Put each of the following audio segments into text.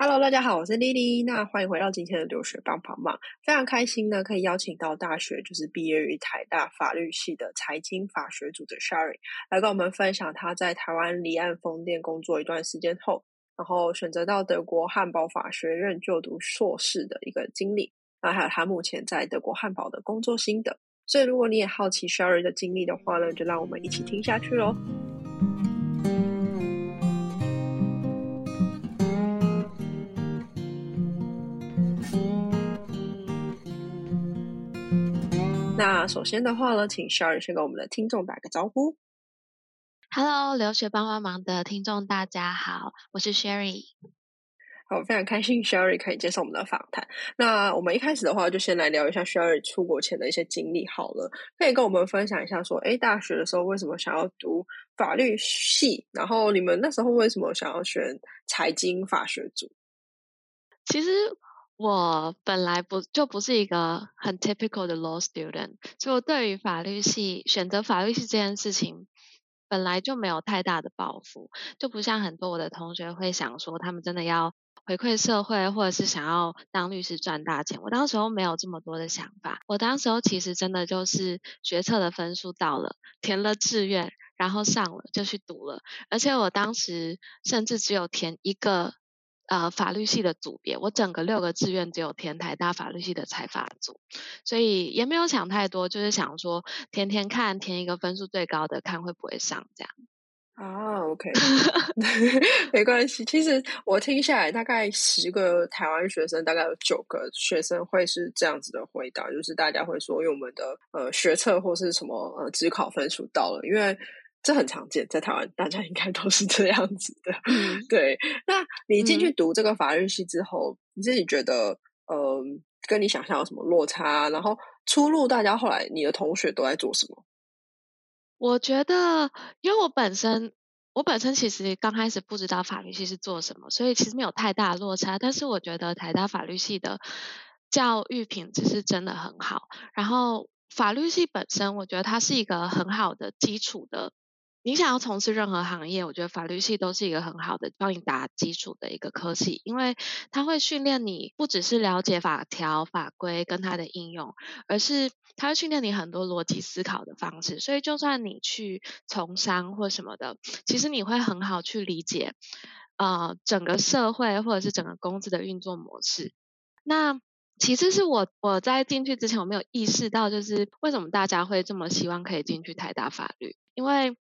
Hello，大家好，我是丽丽。那欢迎回到今天的留学帮帮忙。非常开心呢，可以邀请到大学就是毕业于台大法律系的财经法学组的 Sherry 来跟我们分享他在台湾离岸风电工作一段时间后，然后选择到德国汉堡法学院就读硕士的一个经历，那还有他目前在德国汉堡的工作心得。所以如果你也好奇 Sherry 的经历的话呢，就让我们一起听下去喽。那首先的话呢，请 Sherry 先跟我们的听众打个招呼。Hello，留学帮帮忙的听众大家好，我是 Sherry。好，非常开心 Sherry 可以接受我们的访谈。那我们一开始的话，就先来聊一下 Sherry 出国前的一些经历好了。可以跟我们分享一下，说，哎，大学的时候为什么想要读法律系？然后你们那时候为什么想要选财经法学组？其实。我本来不就不是一个很 typical 的 law student，所以我对于法律系选择法律系这件事情，本来就没有太大的抱负，就不像很多我的同学会想说，他们真的要回馈社会，或者是想要当律师赚大钱。我当时候没有这么多的想法，我当时候其实真的就是学测的分数到了，填了志愿，然后上了就去读了，而且我当时甚至只有填一个。呃，法律系的组别，我整个六个志愿只有填台大法律系的财法组，所以也没有想太多，就是想说填填看，填一个分数最高的，看会不会上这样。啊，OK，没关系。其实我听下来，大概十个台湾学生，大概有九个学生会是这样子的回答，就是大家会说，因为我们的呃学测或是什么呃职考分数到了，因为。这很常见，在台湾大家应该都是这样子的。对，那你进去读这个法律系之后，你自己觉得，呃，跟你想象有什么落差？然后出路，大家后来你的同学都在做什么？我觉得，因为我本身，我本身其实刚开始不知道法律系是做什么，所以其实没有太大落差。但是我觉得台大法律系的教育品质是真的很好。然后法律系本身，我觉得它是一个很好的基础的。你想要从事任何行业，我觉得法律系都是一个很好的帮你打基础的一个科系，因为它会训练你不只是了解法条法规跟它的应用，而是它会训练你很多逻辑思考的方式。所以就算你去从商或什么的，其实你会很好去理解，呃，整个社会或者是整个公司的运作模式。那其实是我我在进去之前，我没有意识到，就是为什么大家会这么希望可以进去台大法律，因为。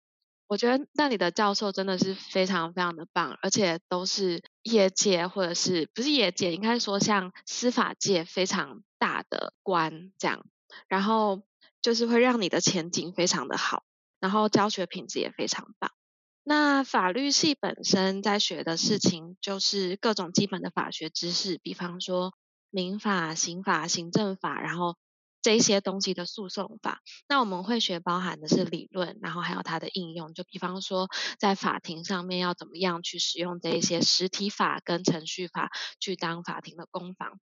我觉得那里的教授真的是非常非常的棒，而且都是业界或者是不是业界，应该说像司法界非常大的官这样，然后就是会让你的前景非常的好，然后教学品质也非常棒。那法律系本身在学的事情就是各种基本的法学知识，比方说民法、刑法、行政法，然后。这些东西的诉讼法，那我们会学包含的是理论，然后还有它的应用。就比方说，在法庭上面要怎么样去使用这一些实体法跟程序法去当法庭的攻防。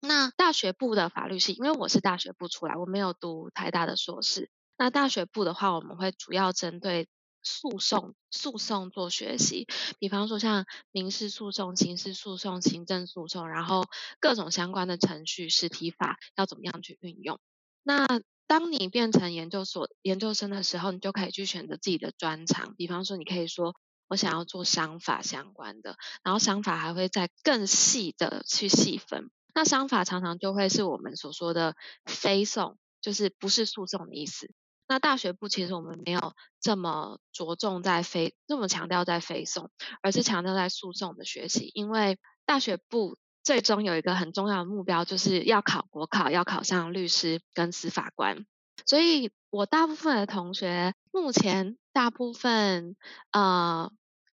那大学部的法律系，因为我是大学部出来，我没有读太大的硕士。那大学部的话，我们会主要针对。诉讼、诉讼做学习，比方说像民事诉讼、刑事诉讼、行政诉讼，然后各种相关的程序、实体法要怎么样去运用。那当你变成研究所研究生的时候，你就可以去选择自己的专长。比方说，你可以说我想要做商法相关的，然后商法还会再更细的去细分。那商法常常就会是我们所说的非讼，就是不是诉讼的意思。那大学部其实我们没有这么着重在非这么强调在非送，而是强调在诉讼的学习。因为大学部最终有一个很重要的目标，就是要考国考，要考上律师跟司法官。所以我大部分的同学目前大部分呃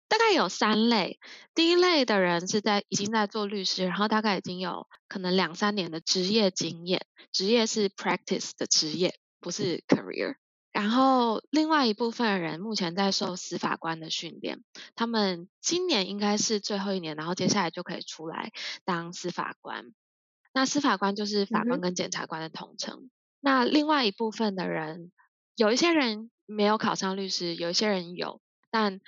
大概有三类，第一类的人是在已经在做律师，然后大概已经有可能两三年的职业经验，职业是 practice 的职业。不是 career，然后另外一部分人目前在受司法官的训练，他们今年应该是最后一年，然后接下来就可以出来当司法官。那司法官就是法官跟检察官的统称。那另外一部分的人，有一些人没有考上律师，有一些人有，但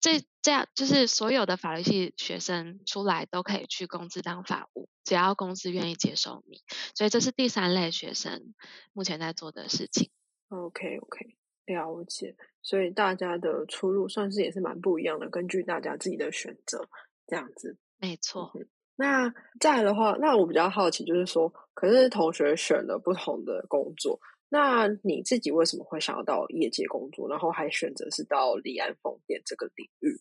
这这样就是所有的法律系学生出来都可以去公司当法务，只要公司愿意接受你。所以这是第三类学生目前在做的事情。OK OK，了解。所以大家的出路算是也是蛮不一样的，根据大家自己的选择这样子。没错。那再来的话，那我比较好奇就是说，可是同学选了不同的工作。那你自己为什么会想要到业界工作，然后还选择是到离岸风电这个领域？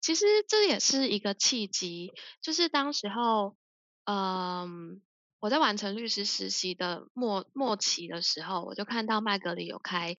其实这也是一个契机，就是当时候，嗯，我在完成律师实习的末末期的时候，我就看到麦格里有开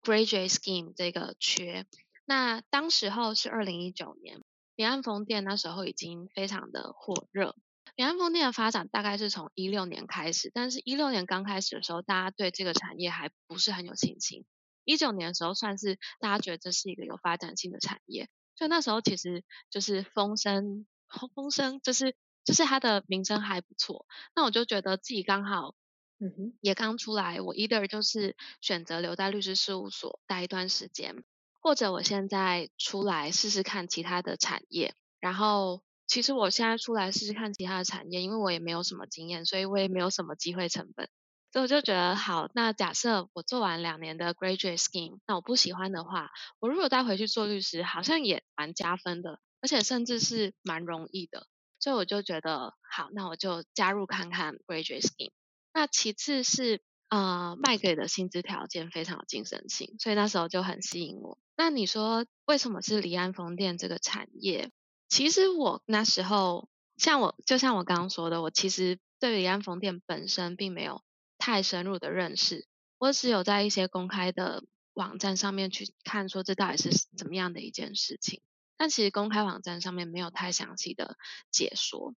graduate scheme 这个缺。那当时候是二零一九年，离岸风电那时候已经非常的火热。离岸风电的发展大概是从一六年开始，但是一六年刚开始的时候，大家对这个产业还不是很有信心。一九年的时候，算是大家觉得这是一个有发展性的产业，所以那时候其实就是风声，风声就是就是它的名声还不错。那我就觉得自己刚好，嗯哼，也刚出来，我 either 就是选择留在律师事务所待一段时间，或者我现在出来试试看其他的产业，然后。其实我现在出来试试看其他的产业，因为我也没有什么经验，所以我也没有什么机会成本，所以我就觉得好。那假设我做完两年的 graduate scheme，那我不喜欢的话，我如果再回去做律师，好像也蛮加分的，而且甚至是蛮容易的。所以我就觉得好，那我就加入看看 graduate scheme。那其次是呃，卖给的薪资条件非常有竞争性，所以那时候就很吸引我。那你说为什么是离岸风电这个产业？其实我那时候，像我就像我刚刚说的，我其实对离岸风电本身并没有太深入的认识，我只有在一些公开的网站上面去看，说这到底是怎么样的一件事情。但其实公开网站上面没有太详细的解说，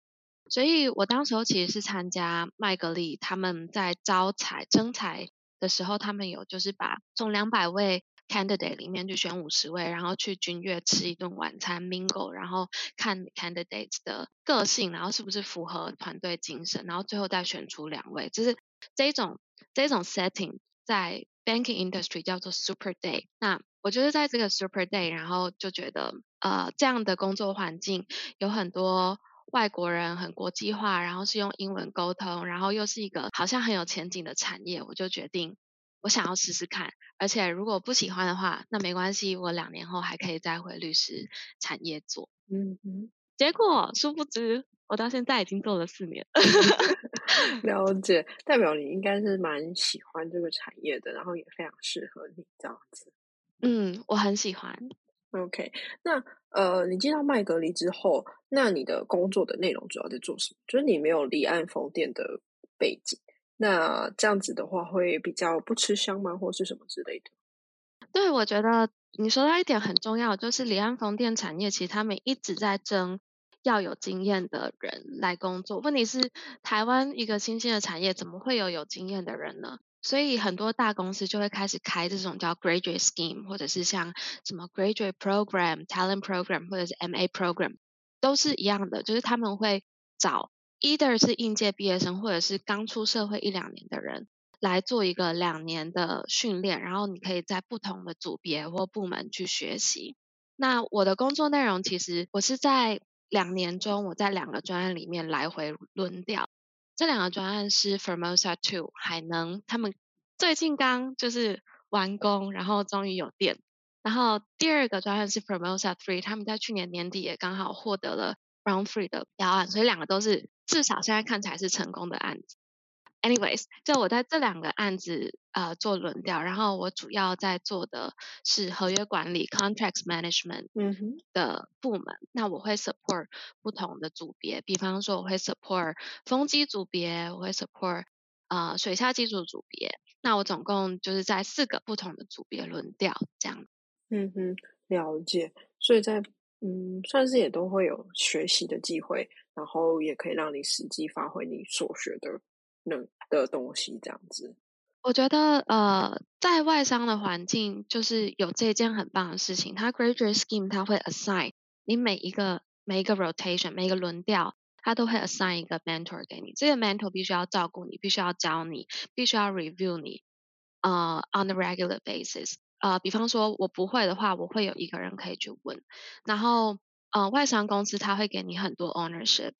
所以我当时候其实是参加麦格利他们在招才征才的时候，他们有就是把从两百位。candidate 里面就选五十位，然后去君悦吃一顿晚餐 mingle，然后看 candidates 的个性，然后是不是符合团队精神，然后最后再选出两位，就是这种这种 setting 在 banking industry 叫做 super day。那我就是在这个 super day，然后就觉得呃这样的工作环境有很多外国人，很国际化，然后是用英文沟通，然后又是一个好像很有前景的产业，我就决定。我想要试试看，而且如果不喜欢的话，那没关系，我两年后还可以再回律师产业做。嗯哼。结果殊不知，我到现在已经做了四年。了解，代表你应该是蛮喜欢这个产业的，然后也非常适合你这样子。嗯，我很喜欢。OK，那呃，你进到麦格里之后，那你的工作的内容主要在做什么？就是你没有离岸风电的背景。那这样子的话，会比较不吃香吗，或是什么之类的？对，我觉得你说到一点很重要，就是离岸风电产业，其实他们一直在争要有经验的人来工作。问题是，台湾一个新兴的产业，怎么会有有经验的人呢？所以很多大公司就会开始开这种叫 graduate scheme，或者是像什么 graduate program、talent program，或者是 MA program，都是一样的，就是他们会找。either 是应届毕业生，或者是刚出社会一两年的人来做一个两年的训练，然后你可以在不同的组别或部门去学习。那我的工作内容其实我是在两年中，我在两个专案里面来回轮调。这两个专案是 Formosa Two 海能，他们最近刚就是完工，然后终于有电。然后第二个专案是 Formosa Three，他们在去年年底也刚好获得了 Round Three 的标案，所以两个都是。至少现在看起来是成功的案子。Anyways，就我在这两个案子呃做轮调，然后我主要在做的是合约管理 （contracts management） 的部门。那我会 support 不同的组别，比方说我会 support 风机组别，我会 support 呃水下技术组别。那我总共就是在四个不同的组别轮调这样。嗯哼，了解。所以在嗯，算是也都会有学习的机会。然后也可以让你实际发挥你所学的能的东西，这样子。我觉得呃，在外商的环境，就是有这件很棒的事情。它 graduate scheme 它会 assign 你每一个每一个 rotation 每一个轮调，它都会 assign 一个 mentor 给你。这个 mentor 必须要照顾你，必须要教你，必须要 review 你，呃，on a regular basis。呃，比方说我不会的话，我会有一个人可以去问。然后，呃，外商公司他会给你很多 ownership，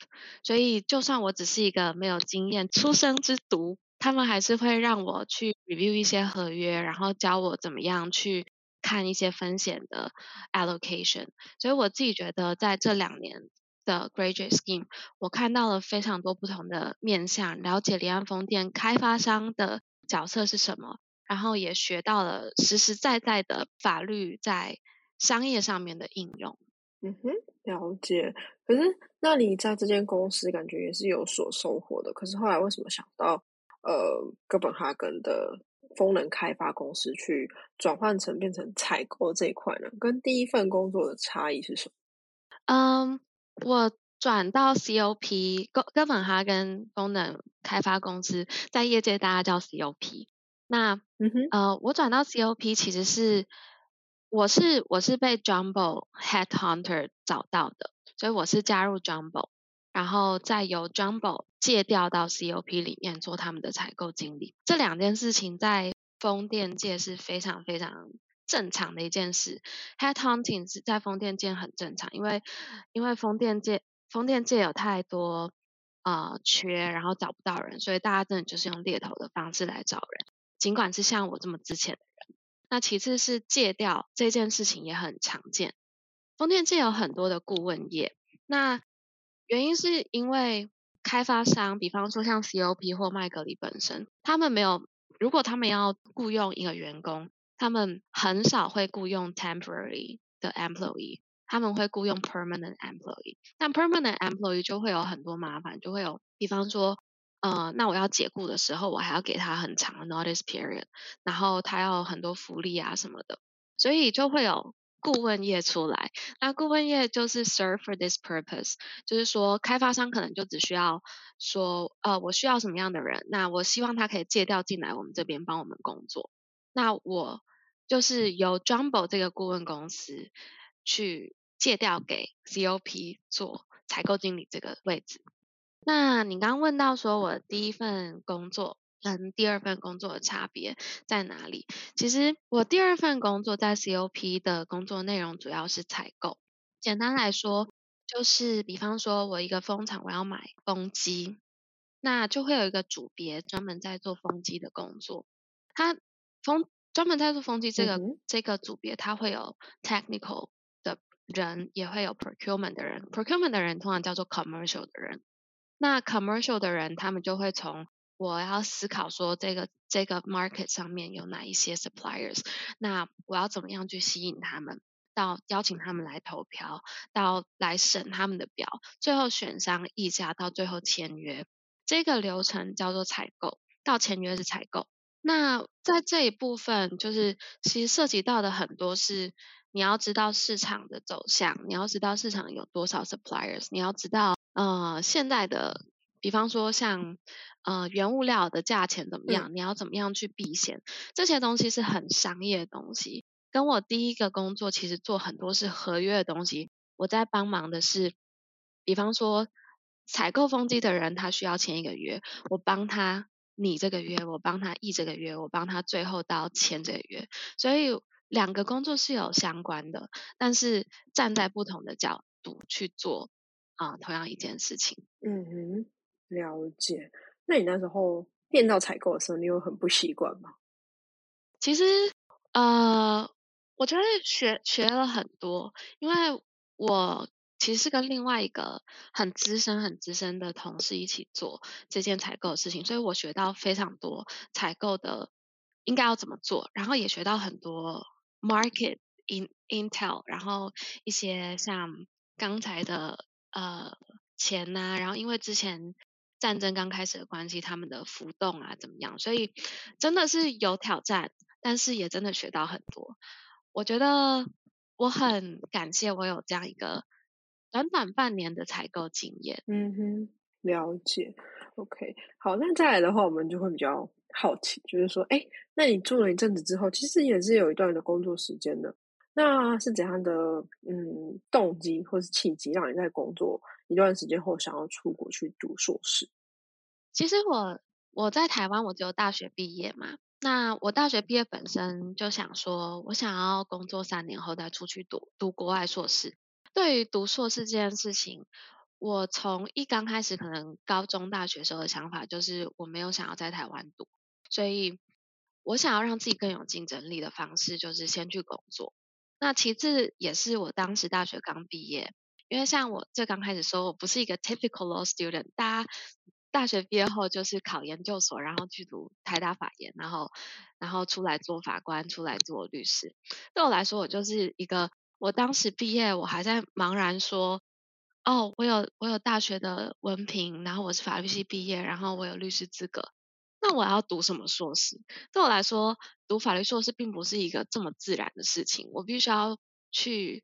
所以就算我只是一个没有经验、初生之犊，他们还是会让我去 review 一些合约，然后教我怎么样去看一些风险的 allocation。所以我自己觉得在这两年的 graduate scheme，我看到了非常多不同的面向，了解离岸风电开发商的角色是什么。然后也学到了实实在在的法律在商业上面的应用。嗯哼，了解。可是，那你在这间公司感觉也是有所收获的。可是后来为什么想到呃哥本哈根的风能开发公司去转换成变成采购这一块呢？跟第一份工作的差异是什么？嗯，我转到 COP 哥哥本哈根风能开发公司，在业界大家叫 COP。那嗯哼呃，我转到 COP 其实是我是我是被 Jumbo Headhunter 找到的，所以我是加入 Jumbo，然后再由 Jumbo 借调到 COP 里面做他们的采购经理。这两件事情在风电界是非常非常正常的一件事。Headhunting 是在风电界很正常，因为因为风电界风电界有太多呃缺，然后找不到人，所以大家真的就是用猎头的方式来找人。尽管是像我这么之前的人，那其次是借调这件事情也很常见。风电界有很多的顾问业，那原因是因为开发商，比方说像 COP 或麦格里本身，他们没有，如果他们要雇佣一个员工，他们很少会雇佣 temporary 的 employee，他们会雇佣 permanent employee。但 permanent employee 就会有很多麻烦，就会有，比方说。呃，那我要解雇的时候，我还要给他很长的 notice period，然后他要很多福利啊什么的，所以就会有顾问业出来。那顾问业就是 serve for this purpose，就是说开发商可能就只需要说，呃，我需要什么样的人，那我希望他可以借调进来我们这边帮我们工作。那我就是由 Jumbo 这个顾问公司去借调给 COP 做采购经理这个位置。那你刚刚问到说，我第一份工作跟第二份工作的差别在哪里？其实我第二份工作在 COP 的工作内容主要是采购。简单来说，就是比方说我一个风场我要买风机，那就会有一个组别专门在做风机的工作。它风专门在做风机这个这个组别，它会有 technical 的人，也会有 procurement 的人。procurement 的人通常叫做 commercial 的人。那 commercial 的人，他们就会从我要思考说这个这个 market 上面有哪一些 suppliers，那我要怎么样去吸引他们，到邀请他们来投票，到来审他们的表，最后选商议价，到最后签约，这个流程叫做采购，到签约是采购。那在这一部分，就是其实涉及到的很多是你要知道市场的走向，你要知道市场有多少 suppliers，你要知道。呃，现在的，比方说像呃原物料的价钱怎么样？你要怎么样去避险？这些东西是很商业的东西。跟我第一个工作其实做很多是合约的东西。我在帮忙的是，比方说采购风机的人，他需要签一个约，我帮他拟这个约，我帮他议这个约，我帮他最后到签这个约。所以两个工作是有相关的，但是站在不同的角度去做。啊，同样一件事情。嗯哼，了解。那你那时候电到采购的时候，你有很不习惯吗？其实，呃，我觉得学学了很多，因为我其实是跟另外一个很资深、很资深的同事一起做这件采购的事情，所以我学到非常多采购的应该要怎么做，然后也学到很多 market in intel，然后一些像刚才的。呃，钱呐，然后因为之前战争刚开始的关系，他们的浮动啊怎么样？所以真的是有挑战，但是也真的学到很多。我觉得我很感谢我有这样一个短短半年的采购经验。嗯哼，了解。OK，好，那再来的话，我们就会比较好奇，就是说，哎，那你做了一阵子之后，其实也是有一段的工作时间的。那是怎样的嗯动机或是契机，让你在工作一段时间后想要出国去读硕士？其实我我在台湾，我只有大学毕业嘛。那我大学毕业本身就想说，我想要工作三年后再出去读读国外硕士。对于读硕士这件事情，我从一刚开始可能高中、大学时候的想法就是我没有想要在台湾读，所以我想要让自己更有竞争力的方式就是先去工作。那其次也是我当时大学刚毕业，因为像我最刚开始说，我不是一个 typical law student，大家。大学毕业后就是考研究所，然后去读台大法研，然后然后出来做法官，出来做律师。对我来说，我就是一个，我当时毕业，我还在茫然说，哦，我有我有大学的文凭，然后我是法律系毕业，然后我有律师资格，那我要读什么硕士？对我来说，读法律硕士并不是一个这么自然的事情，我必须要去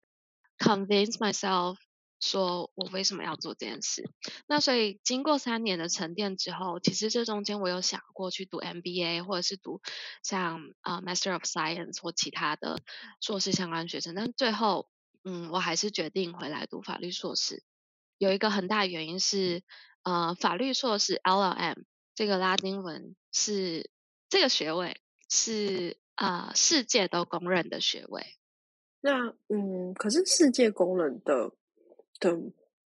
convince myself。说我为什么要做这件事？那所以经过三年的沉淀之后，其实这中间我有想过去读 MBA，或者是读像呃 Master of Science 或其他的硕士相关学程，但最后嗯我还是决定回来读法律硕士。有一个很大的原因是呃法律硕士 LLM 这个拉丁文是这个学位是呃世界都公认的学位。那嗯，可是世界公认的。的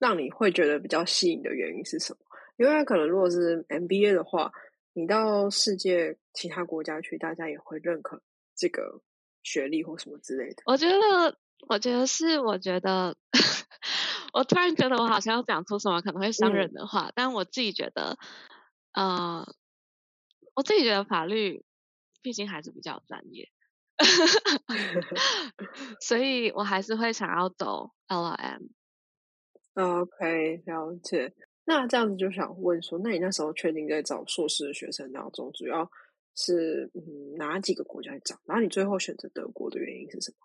让你会觉得比较吸引的原因是什么？因为可能如果是 MBA 的话，你到世界其他国家去，大家也会认可这个学历或什么之类的。我觉得，我觉得是，我觉得，我突然觉得我好像要讲出什么可能会伤人的话，但我自己觉得，呃，我自己觉得法律毕竟还是比较专业，所以我还是会想要走 LLM。OK，了解。那这样子就想问说，那你那时候确定在找硕士的学生当中，主要是嗯哪几个国家找？然后你最后选择德国的原因是什么？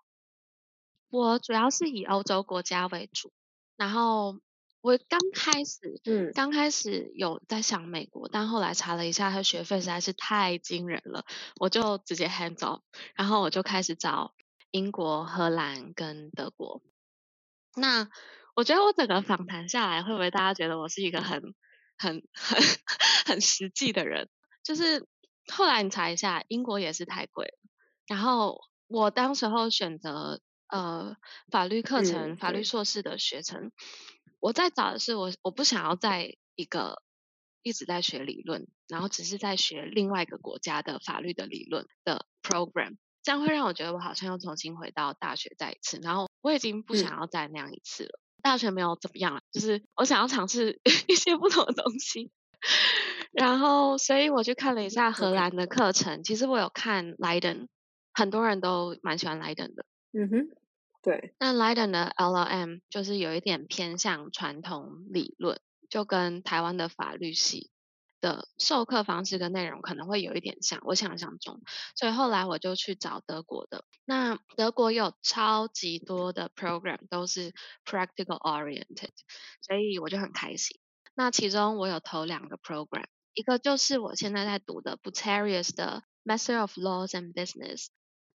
我主要是以欧洲国家为主，然后我刚开始，嗯，刚开始有在想美国，但后来查了一下，他学费实在是太惊人了，我就直接 hand off，然后我就开始找英国、荷兰跟德国。那我觉得我整个访谈下来，会不会大家觉得我是一个很、很、很、很实际的人？就是后来你查一下，英国也是太贵了。然后我当时候选择呃法律课程、法律硕士的学程，我在找的是我我不想要在一个一直在学理论，然后只是在学另外一个国家的法律的理论的 program，这样会让我觉得我好像又重新回到大学再一次，然后我已经不想要再那样一次了。大学没有怎么样，就是我想要尝试 一些不同的东西，然后所以我去看了一下荷兰的课程。其实我有看 Leiden，很多人都蛮喜欢 Leiden 的。嗯哼，对。那 Leiden 的 LLM 就是有一点偏向传统理论，就跟台湾的法律系。的授课方式跟内容可能会有一点像我想象中，所以后来我就去找德国的。那德国有超级多的 program 都是 practical oriented，所以我就很开心。那其中我有投两个 program，一个就是我现在在读的 Butarius 的 Master of Laws and Business，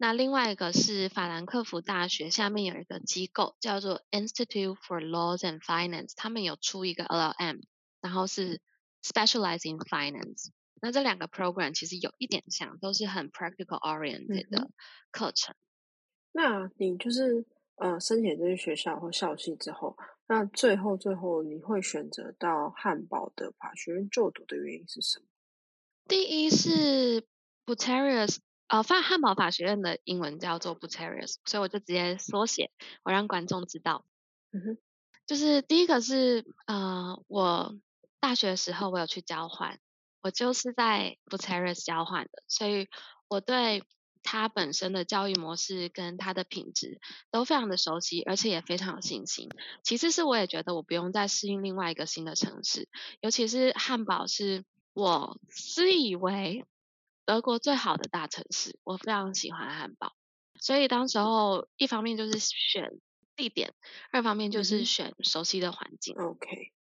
那另外一个是法兰克福大学下面有一个机构叫做 Institute for Laws and Finance，他们有出一个 LLM，然后是。Specialize in finance，那这两个 program 其实有一点像，都是很 practical oriented 的课程。那你就是呃申请这些学校或校系之后，那最后最后你会选择到汉堡的法学院就读的原因是什么？第一是 Butarius，呃，法汉堡法学院的英文叫做 Butarius，所以我就直接缩写，我让观众知道。嗯哼，就是第一个是呃我。大学的时候，我有去交换，我就是在 b u t a r i s 交换的，所以我对它本身的教育模式跟它的品质都非常的熟悉，而且也非常有信心。其次是我也觉得我不用再适应另外一个新的城市，尤其是汉堡是我自以为德国最好的大城市，我非常喜欢汉堡，所以当时候一方面就是选地点，二方面就是选熟悉的环境。OK，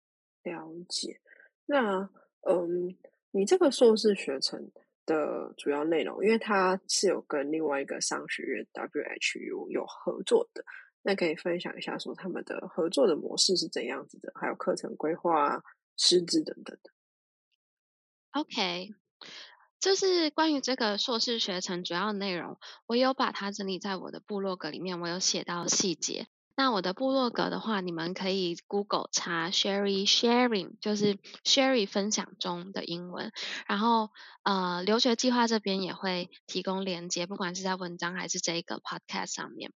了解。那嗯，你这个硕士学程的主要内容，因为它是有跟另外一个商学院 WHU 有合作的，那可以分享一下说他们的合作的模式是怎样子的，还有课程规划、师资等等的。OK，就是关于这个硕士学程主要内容，我有把它整理在我的部落格里面，我有写到细节。那我的部落格的话，你们可以 Google 查 Sherry Sharing，就是 Sherry 分享中的英文。然后呃，留学计划这边也会提供连接，不管是在文章还是这个 Podcast 上面。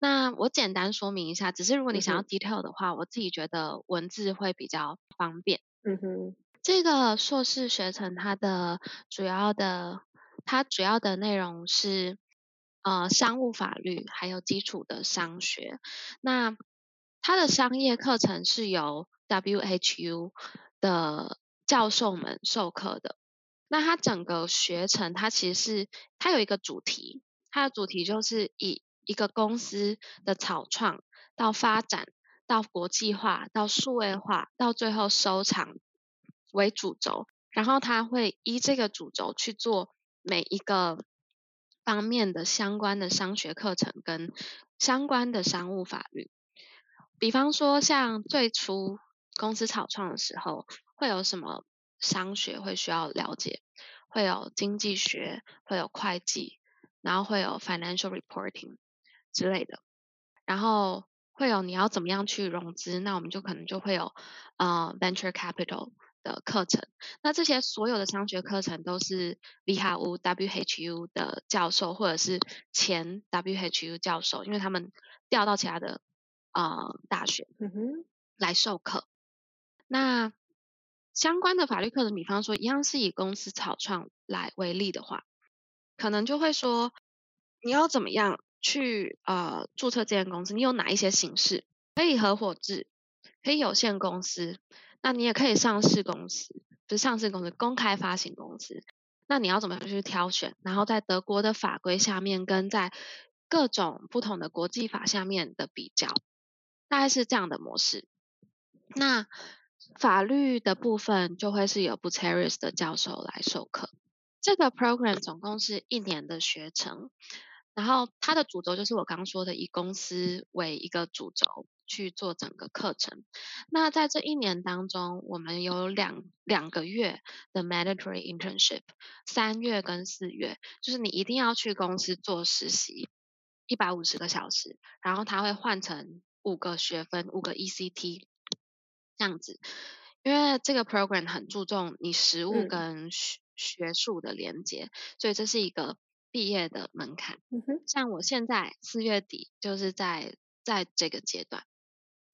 那我简单说明一下，只是如果你想要 detail 的话，我自己觉得文字会比较方便。嗯哼。这个硕士学程，它的主要的，它主要的内容是，呃，商务法律还有基础的商学。那它的商业课程是由 WHU 的教授们授课的。那它整个学程，它其实是它有一个主题，它的主题就是以一个公司的草创到发展到国际化到数位化到最后收场。为主轴，然后他会依这个主轴去做每一个方面的相关的商学课程跟相关的商务法律。比方说，像最初公司草创的时候，会有什么商学会需要了解？会有经济学，会有会计，然后会有 financial reporting 之类的，然后会有你要怎么样去融资，那我们就可能就会有呃 venture capital。的课程，那这些所有的商学课程都是 VHU WHU 的教授或者是前 WHU 教授，因为他们调到其他的呃大学来授课。那相关的法律课程，比方说一样是以公司草创来为例的话，可能就会说你要怎么样去呃注册这间公司，你有哪一些形式可以合伙制，可以有限公司。那你也可以上市公司，就是上市公司公开发行公司。那你要怎么样去挑选？然后在德国的法规下面，跟在各种不同的国际法下面的比较，大概是这样的模式。那法律的部分就会是由 b u t e r i s 的教授来授课。这个 program 总共是一年的学程，然后它的主轴就是我刚刚说的，以公司为一个主轴。去做整个课程。那在这一年当中，我们有两两个月的 mandatory internship，三月跟四月，就是你一定要去公司做实习，一百五十个小时，然后它会换成五个学分，五个 ECT 这样子。因为这个 program 很注重你实务跟学学术的连接，所以这是一个毕业的门槛。像我现在四月底就是在在这个阶段。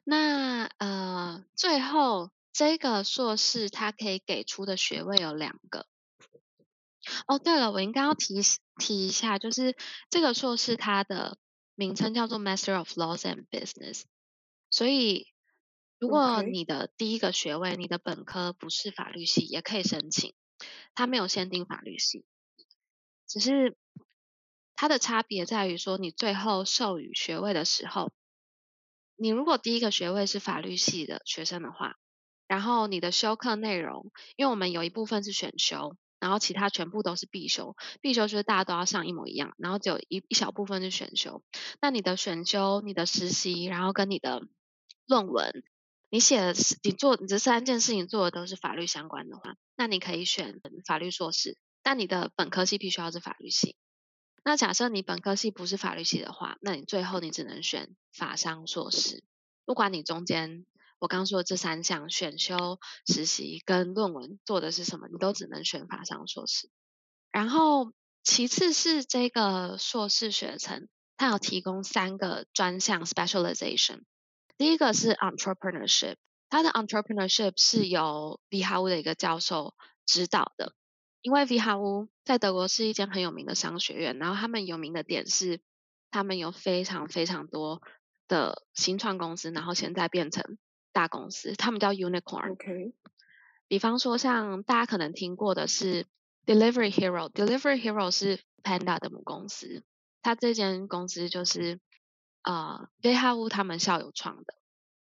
那呃，最后这个硕士它可以给出的学位有两个。哦，对了，我应该要提提一下，就是这个硕士它的名称叫做 Master of Laws and Business。所以，如果你的第一个学位，你的本科不是法律系，也可以申请。它没有限定法律系，只是它的差别在于说，你最后授予学位的时候。你如果第一个学位是法律系的学生的话，然后你的修课内容，因为我们有一部分是选修，然后其他全部都是必修。必修就是大家都要上一模一样，然后只有一一小部分是选修。那你的选修、你的实习，然后跟你的论文，你写的你做你这三件事情做的都是法律相关的话，那你可以选法律硕士。但你的本科系必须要是法律系。那假设你本科系不是法律系的话，那你最后你只能选法商硕士。不管你中间我刚说的这三项选修、实习跟论文做的是什么，你都只能选法商硕士。然后其次是这个硕士学程，它有提供三个专项 specialization。第一个是 entrepreneurship，它的 entrepreneurship 是由 v h u 的一个教授指导的。因为 v h u 在德国是一间很有名的商学院，然后他们有名的点是，他们有非常非常多的新创公司，然后现在变成大公司，他们叫 unicorn。OK。比方说，像大家可能听过的是 Delivery Hero，Delivery Hero 是 Panda 的母公司，它这间公司就是呃 v h u 他们校友创的。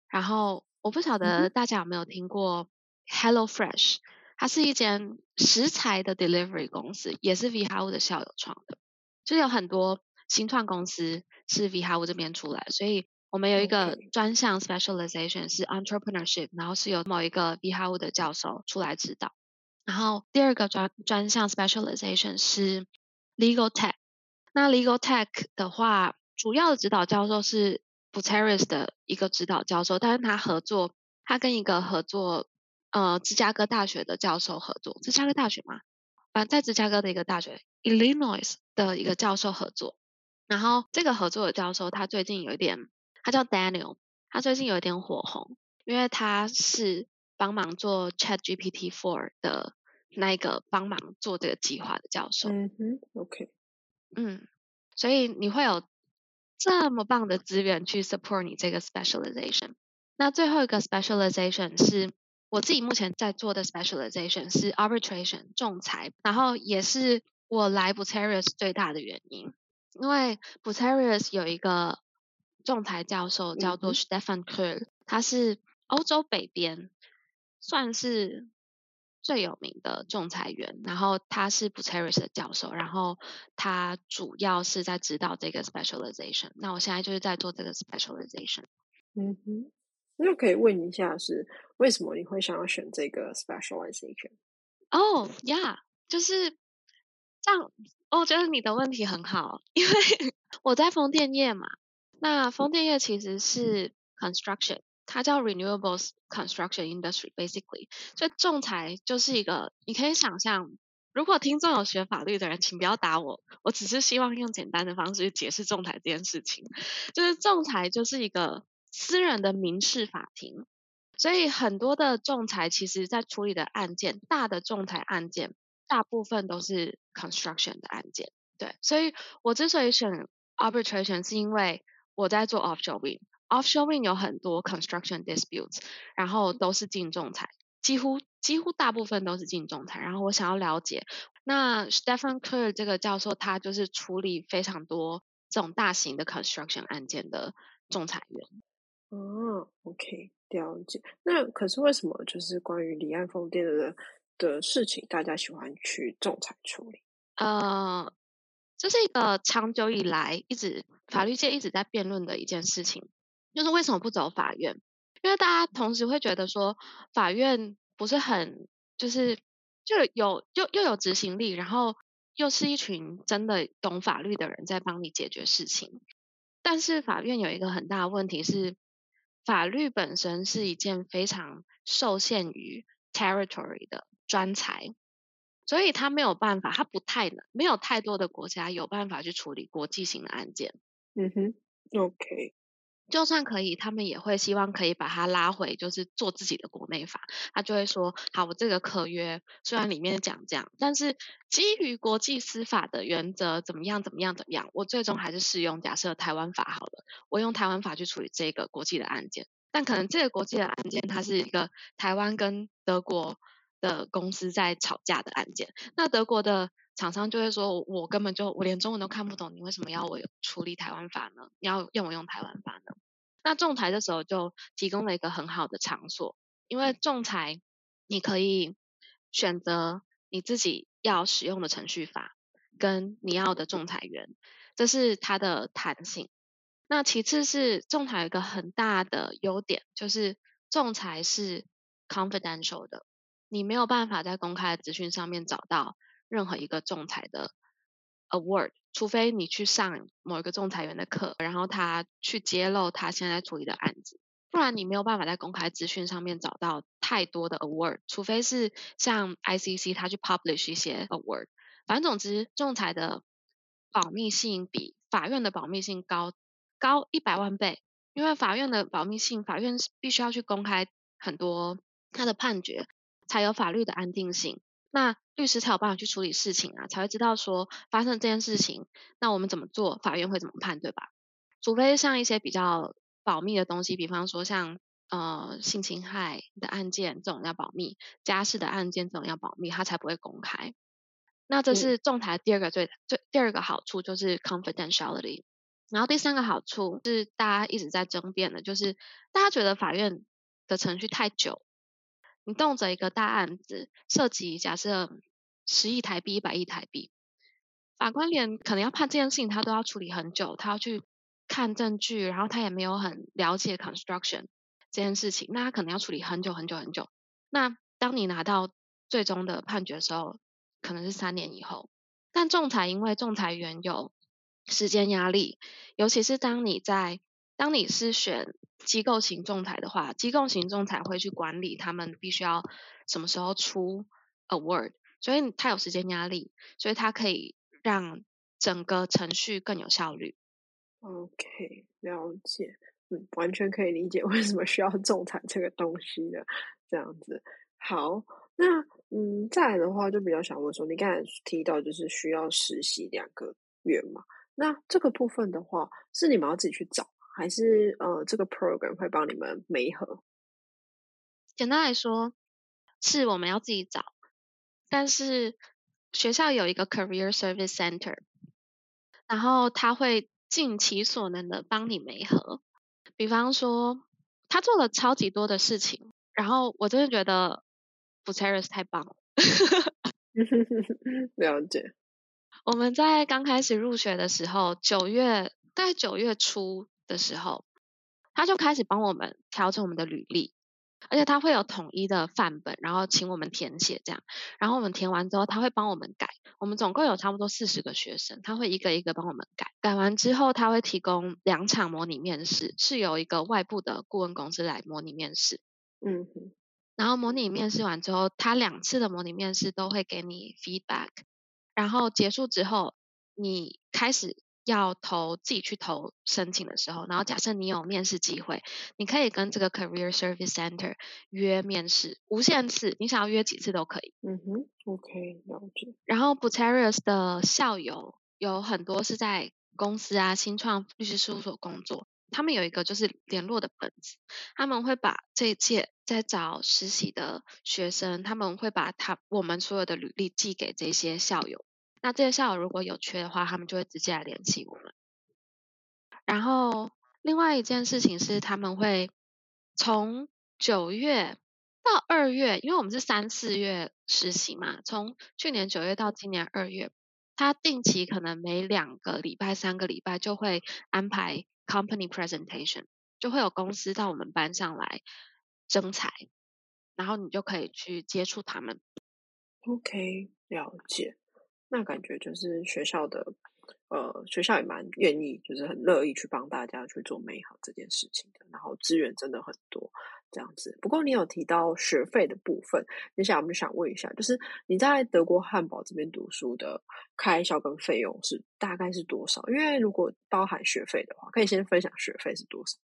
然后我不晓得大家有没有听过 Hello Fresh。它是一间食材的 delivery 公司，也是 V h u 的校友创的，就有很多新创公司是 V h u 这边出来，所以我们有一个专项 specialization 是 entrepreneurship，然后是由某一个 V h u 的教授出来指导。然后第二个专专项 specialization 是 legal tech。那 legal tech 的话，主要的指导教授是 Buteris 的一个指导教授，但是他合作，他跟一个合作，呃，芝加哥大学的教授合作，芝加哥大学吗？反正在芝加哥的一个大学，Illinois 的一个教授合作。然后这个合作的教授，他最近有一点，他叫 Daniel，他最近有一点火红，因为他是帮忙做 Chat GPT Four 的那一个帮忙做这个计划的教授。嗯哼，OK，嗯，所以你会有这么棒的资源去 support 你这个 specialization。那最后一个 specialization 是我自己目前在做的 specialization 是 arbitration 仲裁，然后也是我来 Buterius 最大的原因，因为 Buterius 有一个仲裁教授叫做 Stefan Kerr，他是欧洲北边算是最有名的仲裁员，然后他是 Buterius 的教授，然后他主要是在指导这个 specialization。那我现在就是在做这个 specialization。嗯哼，那可以问一下是为什么你会想要选这个 specialization？哦呀，就是这样。我觉得你的问题很好，因为我在风电业嘛。那风电业其实是 construction，它叫 renewables construction industry basically。所以仲裁就是一个，你可以想象，如果听众有学法律的人，请不要打我，我只是希望用简单的方式去解释仲裁这件事情。就是仲裁就是一个私人的民事法庭，所以很多的仲裁其实在处理的案件，大的仲裁案件。大部分都是 construction 的案件，对，所以我之所以选 arbitration 是因为我在做 offshore wind，offshore wind 有很多 construction disputes，然后都是进仲裁，几乎几乎大部分都是进仲裁，然后我想要了解，那 Stephen Kerr 这个教授他就是处理非常多这种大型的 construction 案件的仲裁员。哦，OK，了解。那可是为什么就是关于离岸风电的？的事情，大家喜欢去仲裁处理。呃，这是一个长久以来一直法律界一直在辩论的一件事情，就是为什么不走法院？因为大家同时会觉得说，法院不是很就是就有又又有执行力，然后又是一群真的懂法律的人在帮你解决事情。但是法院有一个很大的问题是，法律本身是一件非常受限于 territory 的。专才，所以他没有办法，他不太能，没有太多的国家有办法去处理国际型的案件。嗯哼，OK，就算可以，他们也会希望可以把它拉回，就是做自己的国内法。他就会说，好，我这个合约虽然里面讲这样，但是基于国际司法的原则，怎么样，怎么样，怎么样，我最终还是适用假设台湾法好了，我用台湾法去处理这个国际的案件。但可能这个国际的案件，它是一个台湾跟德国。的公司在吵架的案件，那德国的厂商就会说：“我根本就我连中文都看不懂，你为什么要我处理台湾法呢？你要用我用台湾法呢？”那仲裁的时候就提供了一个很好的场所，因为仲裁你可以选择你自己要使用的程序法跟你要的仲裁员，这是它的弹性。那其次是仲裁有一个很大的优点，就是仲裁是 confidential 的。你没有办法在公开的资讯上面找到任何一个仲裁的 award，除非你去上某一个仲裁员的课，然后他去揭露他现在处理的案子，不然你没有办法在公开资讯上面找到太多的 award，除非是像 ICC 他去 publish 一些 award。反正总之，仲裁的保密性比法院的保密性高高一百万倍，因为法院的保密性，法院必须要去公开很多他的判决。才有法律的安定性，那律师才有办法去处理事情啊，才会知道说发生这件事情，那我们怎么做，法院会怎么判，对吧？除非像一些比较保密的东西，比方说像呃性侵害的案件这种要保密，家事的案件这种要保密，它才不会公开。那这是仲裁第二个最最第二个好处就是 confidentiality，然后第三个好处是大家一直在争辩的，就是大家觉得法院的程序太久。你动辄一个大案子，涉及假设十亿台币、一百亿台币，法官连可能要判这件事情，他都要处理很久，他要去看证据，然后他也没有很了解 construction 这件事情，那他可能要处理很久很久很久。那当你拿到最终的判决的时候，可能是三年以后。但仲裁因为仲裁员有时间压力，尤其是当你在当你是选机构型仲裁的话，机构型仲裁会去管理他们必须要什么时候出 award，所以他有时间压力，所以他可以让整个程序更有效率。OK，了解，嗯，完全可以理解为什么需要仲裁这个东西的这样子。好，那嗯，再来的话就比较想问说，你刚才提到就是需要实习两个月嘛？那这个部分的话，是你们要自己去找？还是呃，这个 program 会帮你们媒合？简单来说，是我们要自己找，但是学校有一个 career service center，然后他会尽其所能的帮你媒合。比方说，他做了超级多的事情，然后我真的觉得 f u t e r i s 太棒了。了解。我们在刚开始入学的时候，九月大概九月初。的时候，他就开始帮我们调整我们的履历，而且他会有统一的范本，然后请我们填写这样，然后我们填完之后，他会帮我们改。我们总共有差不多四十个学生，他会一个一个帮我们改。改完之后，他会提供两场模拟面试，是由一个外部的顾问公司来模拟面试。嗯哼。然后模拟面试完之后，他两次的模拟面试都会给你 feedback，然后结束之后，你开始。要投自己去投申请的时候，然后假设你有面试机会，你可以跟这个 Career Service Center 约面试，无限次，你想要约几次都可以。嗯哼，OK，了解。然后 b u t e r i u s 的校友有很多是在公司啊新创律师事务所工作，他们有一个就是联络的本子，他们会把这一届在找实习的学生，他们会把他我们所有的履历寄给这些校友。那这些校友如果有缺的话，他们就会直接来联系我们。然后另外一件事情是，他们会从九月到二月，因为我们是三四月实习嘛，从去年九月到今年二月，他定期可能每两个礼拜、三个礼拜就会安排 company presentation，就会有公司到我们班上来征才，然后你就可以去接触他们。OK，了解。那感觉就是学校的，呃，学校也蛮愿意，就是很乐意去帮大家去做美好这件事情的。然后资源真的很多，这样子。不过你有提到学费的部分，接下来我们想问一下，就是你在德国汉堡这边读书的开销跟费用是大概是多少？因为如果包含学费的话，可以先分享学费是多少？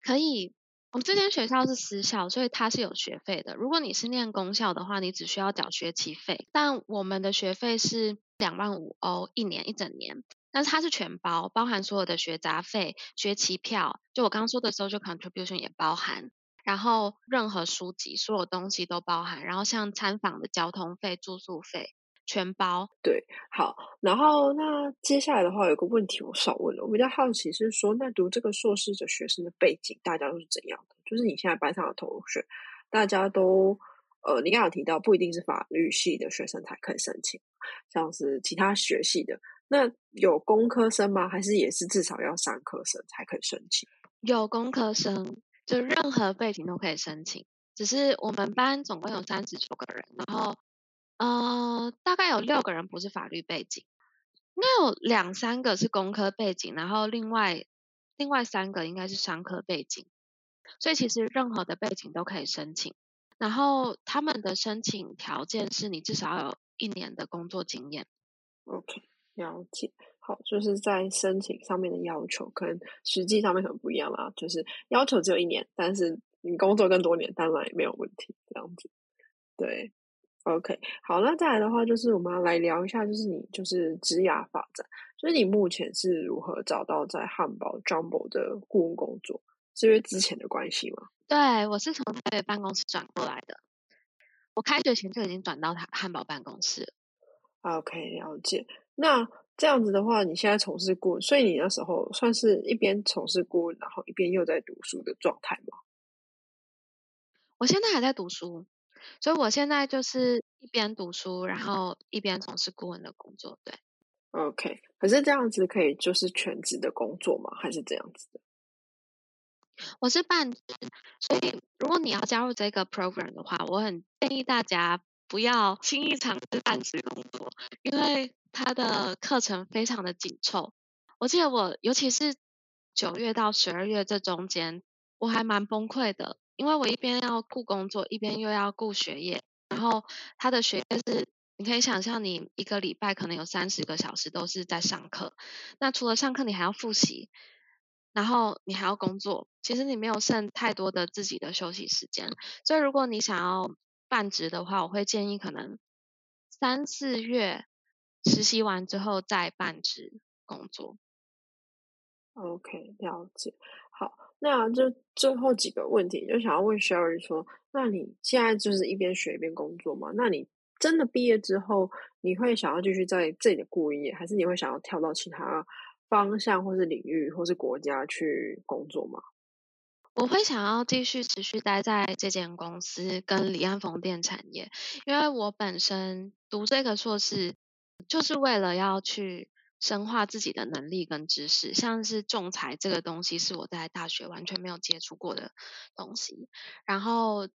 可以。我们这间学校是私校，所以它是有学费的。如果你是念公校的话，你只需要缴学期费。但我们的学费是两万五欧一年一整年，但是它是全包，包含所有的学杂费、学期票，就我刚刚说的 social contribution 也包含，然后任何书籍、所有东西都包含，然后像参访的交通费、住宿费。全包对，好，然后那接下来的话有个问题我少问了，我比较好奇是说，那读这个硕士的学生的背景大家都是怎样的？就是你现在班上的同学，大家都呃，你刚刚提到不一定是法律系的学生才可以申请，像是其他学系的，那有工科生吗？还是也是至少要三科生才可以申请？有工科生，就任何背景都可以申请，只是我们班总共有三十九个人，然后。呃，大概有六个人不是法律背景，应该有两三个是工科背景，然后另外另外三个应该是商科背景，所以其实任何的背景都可以申请。然后他们的申请条件是你至少有一年的工作经验。OK，了解。好，就是在申请上面的要求，可能实际上面很不一样啦。就是要求只有一年，但是你工作更多年，当然也没有问题。这样子，对。OK，好，那再来的话，就是我们要来聊一下，就是你就是职涯发展，就是你目前是如何找到在汉堡 Jumbo 的顾问工作，是因为之前的关系吗？对，我是从台北办公室转过来的，我开学前就已经转到他汉堡办公室。OK，了解。那这样子的话，你现在从事顾问，所以你那时候算是一边从事顾问，然后一边又在读书的状态吗？我现在还在读书。所以我现在就是一边读书，然后一边从事顾问的工作。对，OK。可是这样子可以就是全职的工作吗？还是这样子的？我是半职，所以如果你要加入这个 program 的话，我很建议大家不要轻易尝试半职工作，因为它的课程非常的紧凑。我记得我尤其是九月到十二月这中间，我还蛮崩溃的，因为我一边要顾工作，一边又要顾学业，然后他的学业是。你可以想象，你一个礼拜可能有三十个小时都是在上课。那除了上课，你还要复习，然后你还要工作。其实你没有剩太多的自己的休息时间。所以，如果你想要半职的话，我会建议可能三四月实习完之后再半职工作。OK，了解。那就最后几个问题，就想要问 Sherry 说：那你现在就是一边学一边工作吗？那你？真的毕业之后，你会想要继续在这里的顾业，还是你会想要跳到其他方向，或是领域，或是国家去工作吗？我会想要继续持续待在这间公司跟李安风电产业，因为我本身读这个硕士就是为了要去深化自己的能力跟知识，像是仲裁这个东西是我在大学完全没有接触过的东西，然后。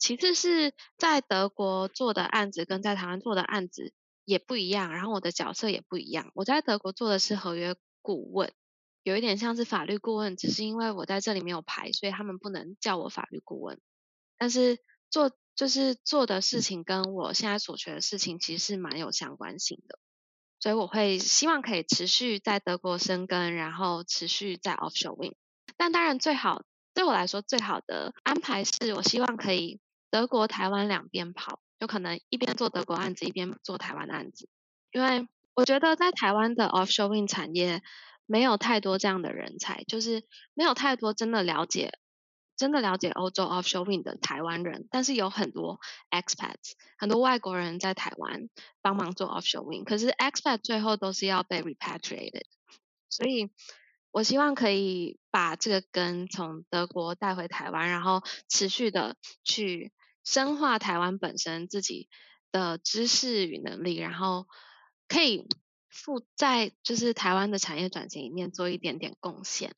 其次是在德国做的案子跟在台湾做的案子也不一样，然后我的角色也不一样。我在德国做的是合约顾问，有一点像是法律顾问，只是因为我在这里没有牌，所以他们不能叫我法律顾问。但是做就是做的事情跟我现在所学的事情其实是蛮有相关性的，所以我会希望可以持续在德国生根，然后持续在 offshore wing。但当然最好对我来说最好的安排是我希望可以。德国、台湾两边跑，就可能一边做德国案子，一边做台湾案子。因为我觉得在台湾的 offshore wind 产业没有太多这样的人才，就是没有太多真的了解、真的了解欧洲 offshore wind 的台湾人。但是有很多 expats，很多外国人在台湾帮忙做 offshore wind，可是 expat 最后都是要被 repatriated，所以。我希望可以把这个根从德国带回台湾，然后持续的去深化台湾本身自己的知识与能力，然后可以负在就是台湾的产业转型里面做一点点贡献。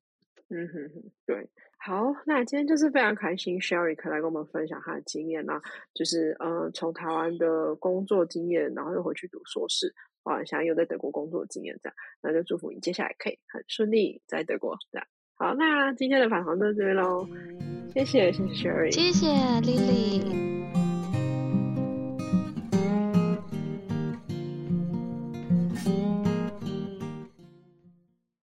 嗯哼哼，对，好，那今天就是非常开心，Sherry 可以来跟我们分享她的经验啦，就是呃从台湾的工作经验，然后又回去读硕士。啊，想有在德国工作的经验，这样，那就祝福你接下来可以很顺利在德国这样。好，那今天的访谈到这边喽，谢谢，谢谢 Sherry，谢谢 Lily。